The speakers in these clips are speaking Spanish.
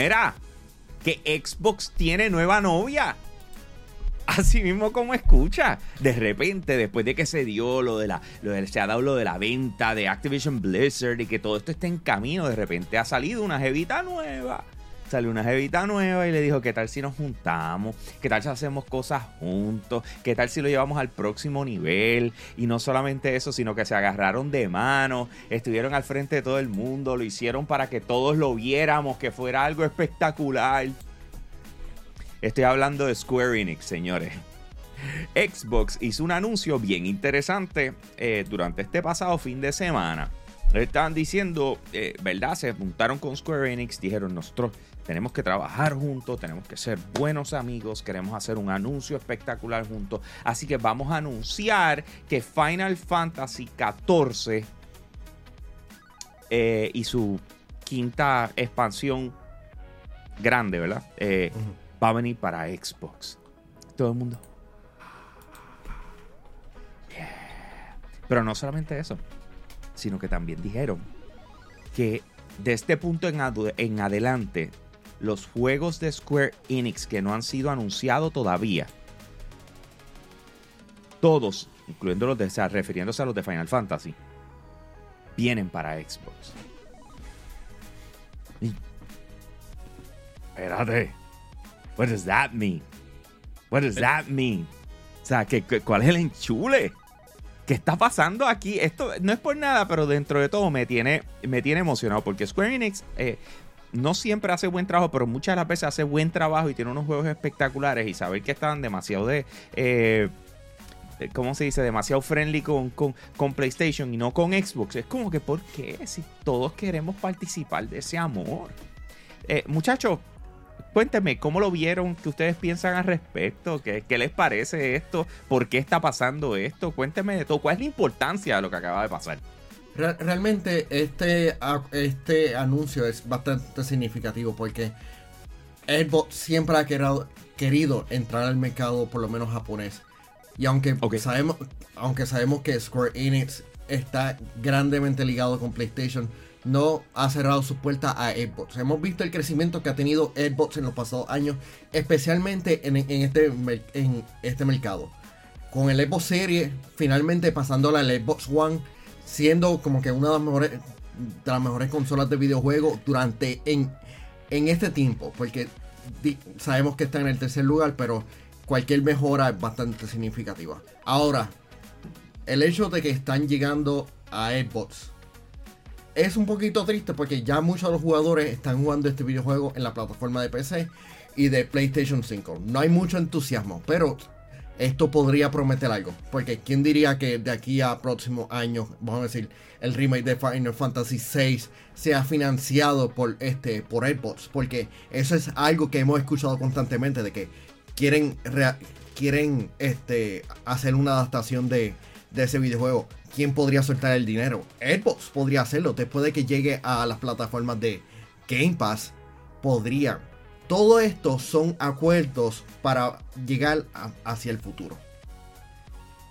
Mira, que Xbox tiene nueva novia. Así mismo como escucha. De repente, después de que se dio lo de la. Lo de, se ha dado lo de la venta de Activision Blizzard y que todo esto está en camino, de repente ha salido una jevita nueva. Salió una jevita nueva y le dijo: ¿Qué tal si nos juntamos? ¿Qué tal si hacemos cosas juntos? ¿Qué tal si lo llevamos al próximo nivel? Y no solamente eso, sino que se agarraron de mano, estuvieron al frente de todo el mundo, lo hicieron para que todos lo viéramos, que fuera algo espectacular. Estoy hablando de Square Enix, señores. Xbox hizo un anuncio bien interesante eh, durante este pasado fin de semana. Estaban diciendo, eh, ¿verdad? Se juntaron con Square Enix, dijeron nosotros tenemos que trabajar juntos, tenemos que ser buenos amigos, queremos hacer un anuncio espectacular juntos. Así que vamos a anunciar que Final Fantasy XIV eh, y su quinta expansión grande, ¿verdad? Eh, va a venir para Xbox. Todo el mundo. Pero no solamente eso, sino que también dijeron que de este punto en, en adelante, los juegos de Square Enix que no han sido anunciados todavía, todos, incluyendo los de, refiriéndose a los de Final Fantasy, vienen para Xbox. Y, espérate. What does that mean? What does that mean? O sea, ¿qué, cuál es el enchule? ¿Qué está pasando aquí? Esto no es por nada, pero dentro de todo me tiene, me tiene emocionado porque Square Enix eh, no siempre hace buen trabajo, pero muchas de las veces hace buen trabajo y tiene unos juegos espectaculares y saber que están demasiado de... Eh, ¿Cómo se dice? Demasiado friendly con, con, con, PlayStation y no con Xbox. Es como que, ¿por qué? Si todos queremos participar de ese amor. Eh, muchachos, cuéntenme, ¿cómo lo vieron? ¿Qué ustedes piensan al respecto? ¿Qué, ¿Qué, les parece esto? ¿Por qué está pasando esto? Cuéntenme de todo. ¿Cuál es la importancia de lo que acaba de pasar? Realmente este, este anuncio es bastante significativo porque Xbox siempre ha querido, querido entrar al mercado por lo menos japonés. Y aunque, sabemos, aunque sabemos que Square Enix está grandemente ligado con PlayStation, no ha cerrado sus puertas a Xbox. Hemos visto el crecimiento que ha tenido Xbox en los pasados años, especialmente en, este, en este mercado. Con el Xbox Series finalmente pasándola al Xbox One, siendo como que una de las mejores, de las mejores consolas de videojuegos durante en, en este tiempo, porque sabemos que está en el tercer lugar, pero cualquier mejora es bastante significativa. Ahora, el hecho de que están llegando a Xbox es un poquito triste porque ya muchos de los jugadores están jugando este videojuego en la plataforma de PC y de PlayStation 5. No hay mucho entusiasmo, pero esto podría prometer algo. Porque quién diría que de aquí a próximos años, vamos a decir, el remake de Final Fantasy VI sea financiado por este por Xbox. Porque eso es algo que hemos escuchado constantemente de que quieren quieren este hacer una adaptación de, de ese videojuego. ¿quién podría soltar el dinero? Xbox podría hacerlo. Después de que llegue a las plataformas de Game Pass, podría. Todo esto son acuerdos para llegar hacia el futuro.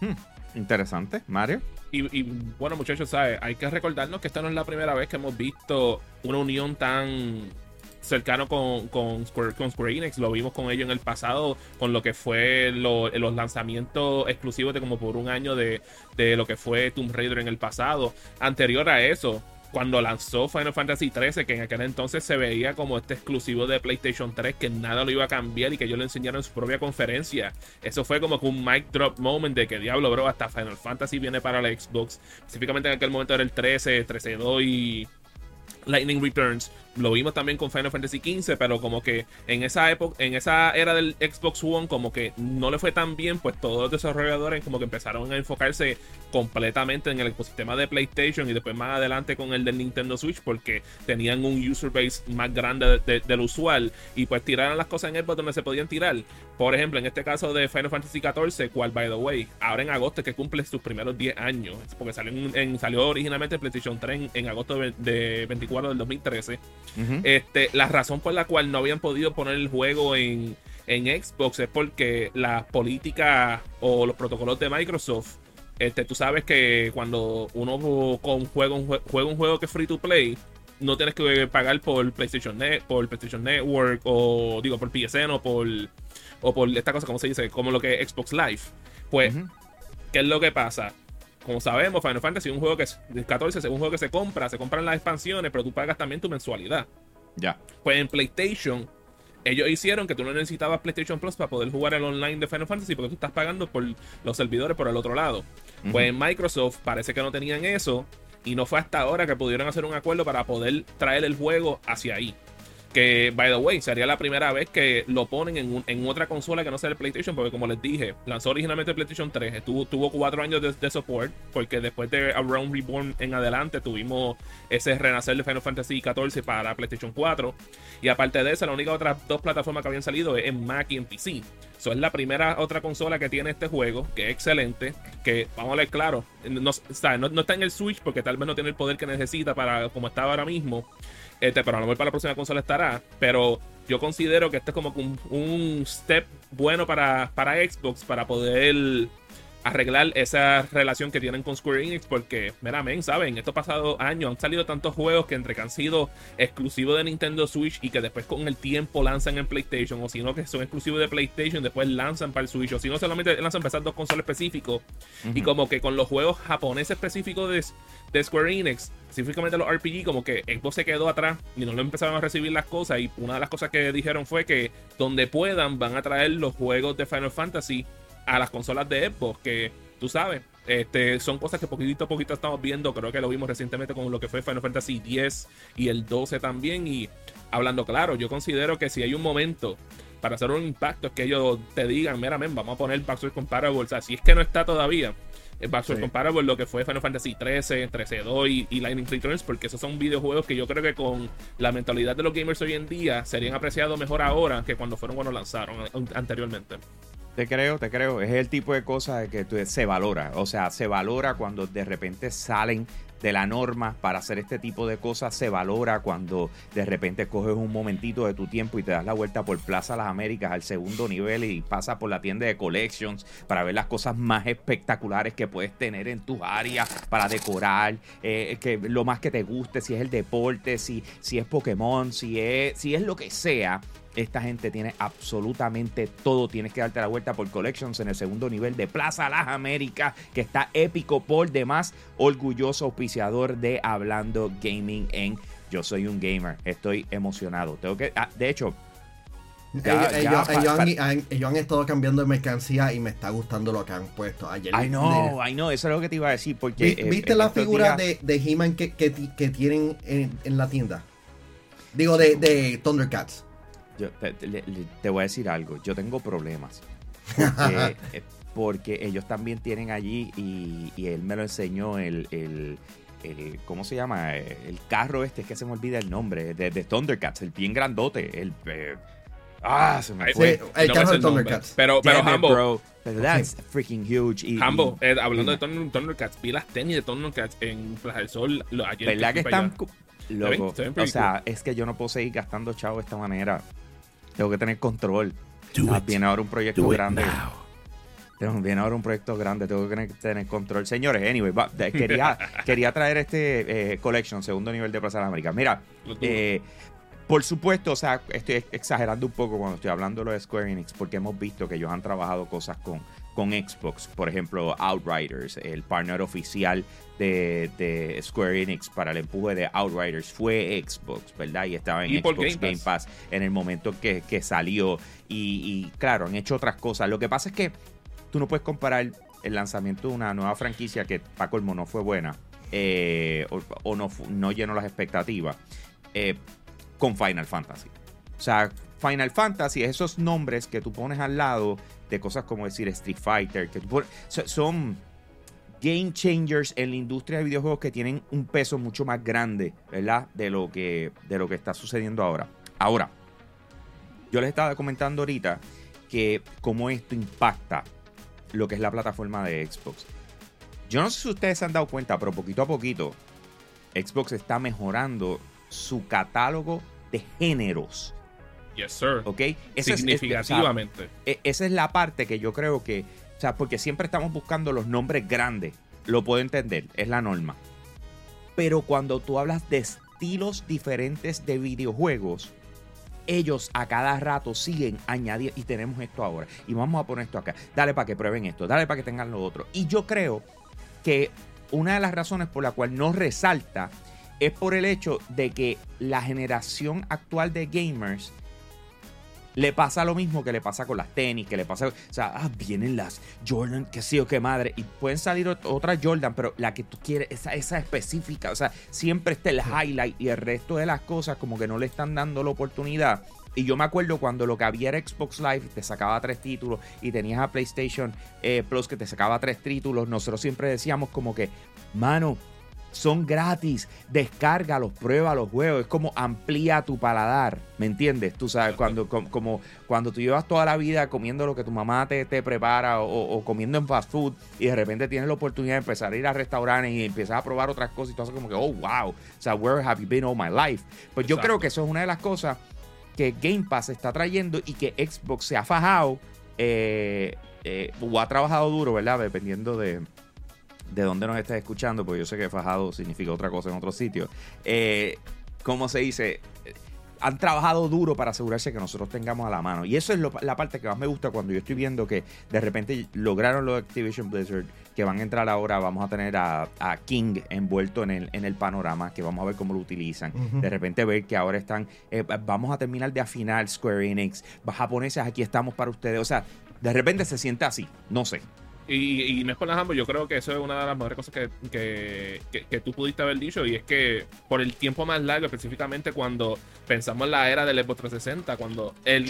Hmm, interesante, Mario. Y, bueno, muchachos, hay que recordarnos que esta no es la primera vez que hemos visto una unión tan cercano con, con, Square, con Square Enix. Lo vimos con ellos en el pasado, con lo que fue los lanzamientos exclusivos de como por un año de, de lo que fue Tomb Raider en el pasado. Anterior a eso, cuando lanzó Final Fantasy XIII, que en aquel entonces se veía como este exclusivo de PlayStation 3, que nada lo iba a cambiar y que yo lo enseñaron en su propia conferencia. Eso fue como que un mic drop moment de que diablo, bro, hasta Final Fantasy viene para la Xbox. Específicamente en aquel momento era el 13, 13.2 y Lightning Returns. Lo vimos también con Final Fantasy XV, pero como que en esa época, en esa era del Xbox One, como que no le fue tan bien, pues todos los desarrolladores como que empezaron a enfocarse completamente en el ecosistema de PlayStation y después más adelante con el del Nintendo Switch, porque tenían un user base más grande del usual y pues tiraron las cosas en Xbox donde se podían tirar. Por ejemplo, en este caso de Final Fantasy XIV, cual by the way, ahora en agosto que cumple sus primeros 10 años, porque salió, en, salió originalmente PlayStation 3 en, agosto de 24 del 2013 este, la razón por la cual no habían podido poner el juego en, Xbox es porque las políticas o los protocolos de Microsoft, este, tú sabes que cuando uno con juega, un, juega un juego que es free to play, no tienes que pagar por PlayStation, Net, por PlayStation Network o digo por PSN o por o por esta cosa como se dice, como lo que es Xbox Live. Pues, ¿qué es lo que pasa? Como sabemos, Final Fantasy es un juego que es 14, es un juego que se compra, se compran las expansiones, pero tú pagas también tu mensualidad. Ya. Pues en PlayStation ellos hicieron que tú no necesitabas PlayStation Plus para poder jugar el online de Final Fantasy porque tú estás pagando por los servidores por el otro lado. Pues en Microsoft parece que no tenían eso y no fue hasta ahora que pudieron hacer un acuerdo para poder traer el juego hacia ahí. Que, by the way, sería la primera vez que lo ponen en, otra consola que no sea el PlayStation, porque como les dije, lanzó originalmente el PlayStation 3, tuvo, tuvo cuatro años de, support, porque después de Around Reborn en adelante tuvimos ese renacer de Final Fantasy XIV para PlayStation 4. Y aparte de eso, la única otra dos plataformas que habían salido es en Mac y en PC. Eso es la primera otra consola que tiene este juego, que es excelente, que vamos a ver claro, no, no, no está en el Switch porque tal vez no tiene el poder que necesita para como está ahora mismo. Este, pero a lo mejor para la próxima consola estará. Pero yo considero que este es como un, un step bueno para, para Xbox para poder arreglar esa relación que tienen con Square Enix porque, meramente, ¿saben? Estos pasados años han salido tantos juegos que entre que han sido exclusivos de Nintendo Switch y que después con el tiempo lanzan en PlayStation o si no que son exclusivos de PlayStation después lanzan para el Switch o si no solamente lanzan para esas dos consolas específicos y como que con los juegos japoneses específicos de, de Square Enix específicamente los RPG, como que Xbox se quedó atrás y no lo empezaron a recibir las cosas. Y una de las cosas que dijeron fue que donde puedan van a traer los juegos de Final Fantasy a las consolas de Xbox, que tú sabes, este, son cosas que poquitito a poquito estamos viendo. Creo que lo vimos recientemente con lo que fue Final Fantasy X y el 12 también. Y hablando claro, yo considero que si hay un momento para hacer un impacto es que ellos te digan, mira, vamos a poner Backwards Comparable. O sea, si es que no está todavía, Backwards sí. Comparable, lo que fue Final Fantasy 13, 13-2 y, y, Lightning Returns, porque esos son videojuegos que yo creo que con la mentalidad de los gamers hoy en día serían apreciados mejor ahora que cuando fueron cuando lanzaron anteriormente. Te creo, te creo. Es el tipo de cosas que se valora. O sea, se valora cuando de repente salen de la norma para hacer este tipo de cosas. Se valora cuando de repente coges un momentito de tu tiempo y te das la vuelta por Plaza Las Américas al segundo nivel y pasas por la tienda de collections para ver las cosas más espectaculares que puedes tener en tus áreas para decorar. Eh, que lo más que te guste, si es el deporte, si, si es Pokémon, si es, si es lo que sea esta gente tiene absolutamente todo. Tienes que darte la vuelta por Collections en el segundo nivel de Plaza Las Américas, que está épico por demás. Orgulloso auspiciador de Hablando Gaming en Yo Soy un Gamer. Estoy emocionado. Tengo que. Ah, de hecho. ellos, han, estado cambiando de mercancía y me está gustando lo que han puesto. Ayer I know, I know, eso es lo que te iba a decir. Porque, ¿Viste la figura de, de He-Man que, que, tienen en, la tienda? Digo, de, de Thundercats. Yo te, voy a decir algo, yo tengo problemas. Porque, eh, ellos también tienen allí, y, él me lo enseñó, el, el, ¿cómo se llama? El carro este, es que se me olvida el nombre, de, de Thundercats, el bien grandote, el... Eh, ah, se me fue. el carro de Thundercats. Pero, pero Hambo. that's freaking huge. Y, Hambo, eh, hablando de Thundercats, vi las tenis de Thundercats en Plaza del Sol ayer. ¿Verdad que están... Loco, o sea, es que yo no puedo seguir gastando chavo de esta manera. Tengo que tener control. Ah, viene ahora un proyecto grande. Viene ahora un proyecto grande, tengo que tener control. Señores, anyway, quería, quería traer este eh, Collection, segundo nivel de Plaza de América. Mira, eh, por supuesto, o sea, estoy exagerando un poco cuando estoy hablando de lo de Square Enix, porque hemos visto que ellos han trabajado cosas con con Xbox. Por ejemplo, Outriders, el partner oficial de, Square Enix para el empuje de Outriders fue Xbox, ¿verdad? Y estaba en Xbox Game Pass. en el momento que, salió. Y, claro, han hecho otras cosas. Lo que pasa es que tú no puedes comparar el lanzamiento de una nueva franquicia que para colmo no fue buena eh, o, no, no llenó las expectativas eh, con Final Fantasy. O sea, Final Fantasy, esos nombres que tú pones al lado de cosas como decir Street Fighter, que son game changers en la industria de videojuegos que tienen un peso mucho más grande, ¿verdad? De lo que, de lo que está sucediendo ahora. Ahora, yo les estaba comentando ahorita que cómo esto impacta lo que es la plataforma de Xbox. Yo no sé si ustedes se han dado cuenta, pero poquito a poquito Xbox está mejorando su catálogo de géneros Yes, sir. ¿Ok? Significativamente. E, esa es la parte que yo creo que. O sea, porque siempre estamos buscando los nombres grandes. Lo puedo entender, es la norma. Pero cuando tú hablas de estilos diferentes de videojuegos, ellos a cada rato siguen añadiendo, y tenemos esto ahora, y vamos a poner esto acá, dale para que prueben esto, dale para que tengan lo otro. Y yo creo que una de las razones por la cual no resalta es por el hecho de que la generación actual de gamers le pasa lo mismo que le pasa con las tenis, que le pasa, o sea, ah, vienen las Jordan, que sí o qué madre, y pueden salir otras Jordan, pero la que tú quieres, esa, esa específica, o sea, siempre está el highlight y el resto de las cosas como que no le están dando la oportunidad. Y yo me acuerdo cuando lo que había era Xbox Live, te sacaba tres títulos y tenías a PlayStation eh, Plus que te sacaba tres títulos, nosotros siempre decíamos como que, mano, son gratis. Descárgalos, prueba los juegos. Es como amplía tu paladar. ¿Me entiendes? Tú sabes, cuando, como, cuando tú llevas toda la vida comiendo lo que tu mamá te, te prepara o, comiendo en fast food y de repente tienes la oportunidad de empezar a ir a restaurantes y empiezas a probar otras cosas y tú haces como que, oh, wow. O sea, where have you been all my life? Pues yo creo que eso es una de las cosas que Game Pass está trayendo y que Xbox se ha fajado eh, eh, o ha trabajado duro, ¿verdad? Dependiendo de de dónde nos estés escuchando, porque yo sé que fajado significa otra cosa en otro sitio. Eh, ¿Cómo se dice? han trabajado duro para asegurarse que nosotros tengamos a la mano. Y eso es la parte que más me gusta cuando yo estoy viendo que de repente lograron los Activision Blizzard, que van a entrar ahora, vamos a tener a, King envuelto en el, en el panorama, que vamos a ver cómo lo utilizan. De repente ver que ahora están, eh, vamos a terminar de afinar Square Enix, japoneses, aquí estamos para ustedes. O sea, de repente se siente así, no sé. Y, no es por las ambos, yo creo que eso es una de las mejores cosas que, que, tú pudiste haber dicho. Y es que por el tiempo más largo, específicamente cuando pensamos en la era del Xbox 360, cuando el,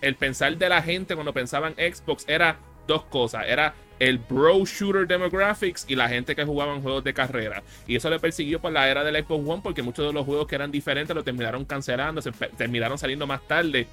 el, pensar de la gente cuando pensaban Xbox era dos cosas: era el bro shooter demographics y la gente que jugaba en juegos de carrera. Y eso le persiguió por la era del Xbox One, porque muchos de los juegos que eran diferentes lo terminaron cancelando, se terminaron saliendo más tarde.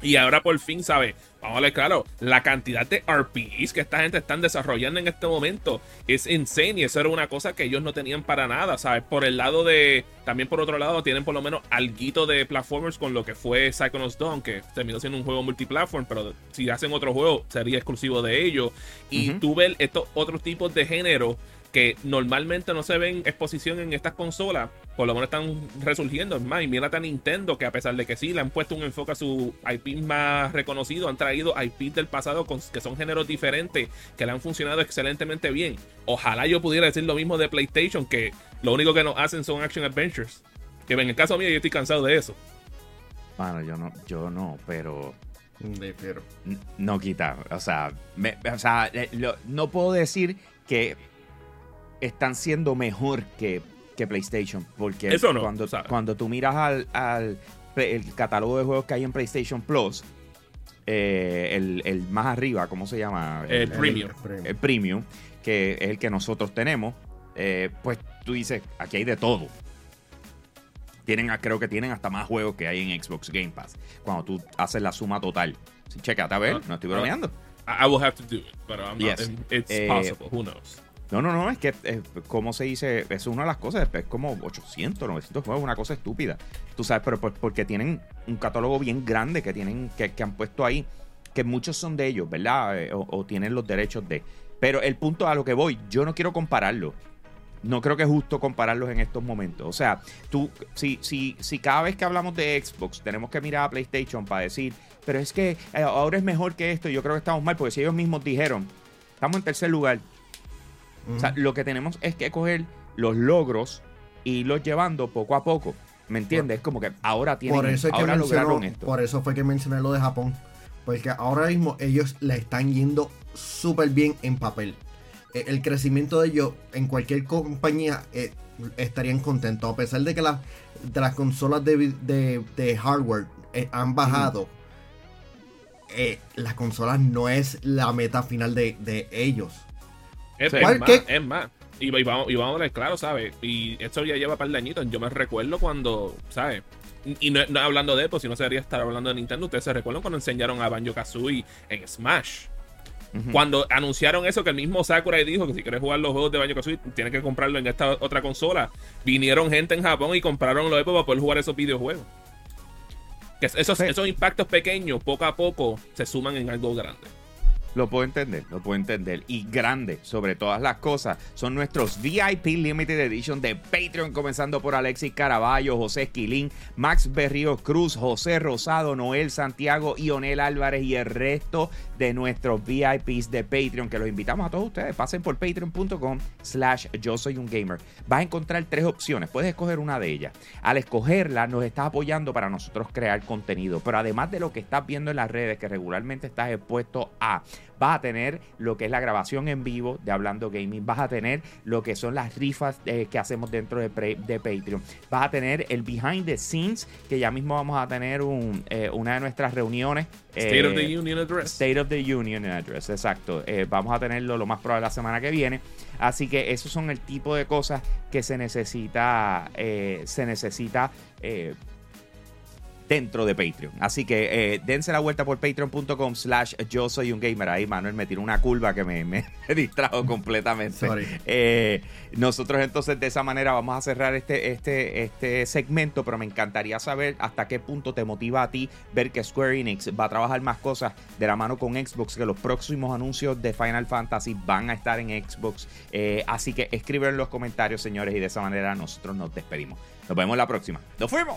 Y ahora por fin, ¿sabes? Vamos a ver, claro, la cantidad de RPGs que esta gente están desarrollando en este momento es insane y eso era una cosa que ellos no tenían para nada, ¿sabes? Por el lado de, también por otro lado, tienen por lo menos algo de platformers con lo que fue Psychonauts Dawn, que terminó siendo un juego multiplatform, pero si hacen otro juego sería exclusivo de ellos. Y tú ves estos otros tipos de género que normalmente no se ven exposición en estas consolas, por lo menos están resurgiendo. Es más, y mírate a Nintendo, que a pesar de que sí le han puesto un enfoque a su IP más reconocido, han traído IP del pasado que son géneros diferentes, que le han funcionado excelentemente bien. Ojalá yo pudiera decir lo mismo de PlayStation, que lo único que nos hacen son action adventures. Que en el caso mío yo estoy cansado de eso. Bueno, yo no, yo no, pero pero. No quita. O sea, o sea no puedo decir que están siendo mejor que, PlayStation. Porque cuando, cuando tú miras al, el catálogo de juegos que hay en PlayStation Plus, eh, el, más arriba, ¿cómo se llama? El, premium. El, premium, que es el que nosotros tenemos, eh, pues tú dices, aquí hay de todo. Tienen, creo que tienen hasta más juegos que hay en Xbox Game Pass. Cuando tú haces la suma total. Sí, chécate a ver, ah, no estoy bromeando. I will have to do it, but I'm it's eh, possible. Who knows? No, no, no, es que, eh, como se dice? Es una de las cosas, es como 800, 900 juegos, una cosa estúpida. Tú sabes, pero porque tienen un catálogo bien grande que tienen, que, han puesto ahí, que muchos son de ellos, ¿verdad? Eh, o, tienen los derechos de. Pero el punto a lo que voy, yo no quiero compararlo. No creo que es justo compararlos en estos momentos. O sea, tú, si, si, si cada vez que hablamos de Xbox tenemos que mirar a PlayStation para decir, pero es que eh, ahora es mejor que esto, yo creo que estamos mal, porque si ellos mismos dijeron, estamos en tercer lugar, o sea, lo que tenemos es que coger los logros y los llevando poco a poco. ¿Me entiendes? Es como que ahora tienen por eso ahora lograron esto. Por eso fue que mencioné lo de Japón. Porque ahora mismo ellos le están yendo súper bien en papel. E, el crecimiento de ellos en cualquier compañía eh, estarían contentos. A pesar de que de las consolas de, hardware eh, han bajado, eh, las consolas no es la meta final de, de ellos. Es, más, es más. Y, vamos, y vamos a ver claro, ¿sabes? Y esto ya lleva un par de añitos. Yo me recuerdo cuando, ¿sabes? Y no, hablando de eso, si no sería estar hablando de Nintendo. Ustedes se recuerdan cuando enseñaron a Banjo Kazooie en Smash. Cuando anunciaron eso, que el mismo Sakurai dijo que si quieres jugar los juegos de Banjo Kazooie, tienes que comprarlo en esta otra consola. Vinieron gente en Japón y compraron los para poder jugar esos videojuegos. Que esos, esos impactos pequeños, poco a poco, se suman en algo grande. Lo puedo entender, lo puedo entender. Y grande, sobre todas las cosas, son nuestros VIP Limited Edition de Patreon, comenzando por Alexis Caraballo, José Esquilín, Max Berrío Cruz, José Rosado, Noel Santiago, Ionel Álvarez y el resto de nuestros VIPs de Patreon, que los invitamos a todos ustedes. Pasen por patreon.com slash yo soy un gamer. Vas a encontrar tres opciones, puedes escoger una de ellas. Al escogerla, nos estás apoyando para nosotros crear contenido. Pero además de lo que estás viendo en las redes, que regularmente estás expuesto a vas a tener lo que es la grabación en vivo de Hablando Gaming, vas a tener lo que son las rifas eh, que hacemos dentro de, de, Patreon, vas a tener el behind the scenes, que ya mismo vamos a tener un, eh, una de nuestras reuniones. State of the eh, Union Address. State of the Union Address, exacto. vamos a tenerlo lo más probable la semana que viene. Así que esos son el tipo de cosas que se necesita, se necesita dentro de Patreon. Así que eh, dense la vuelta por patreon.com slash yo soy un gamer. Ahí Manuel me tiró una curva que me, me distrajo completamente. Eh, nosotros entonces de esa manera vamos a cerrar este, este, este segmento, pero me encantaría saber hasta qué punto te motiva a ti ver que Square Enix va a trabajar más cosas de la mano con Xbox, que los próximos anuncios de Final Fantasy van a estar en Xbox. Eh, así que escriben en los comentarios, señores, y de esa manera nosotros nos despedimos. Nos vemos la próxima. ¡Nos fuimos!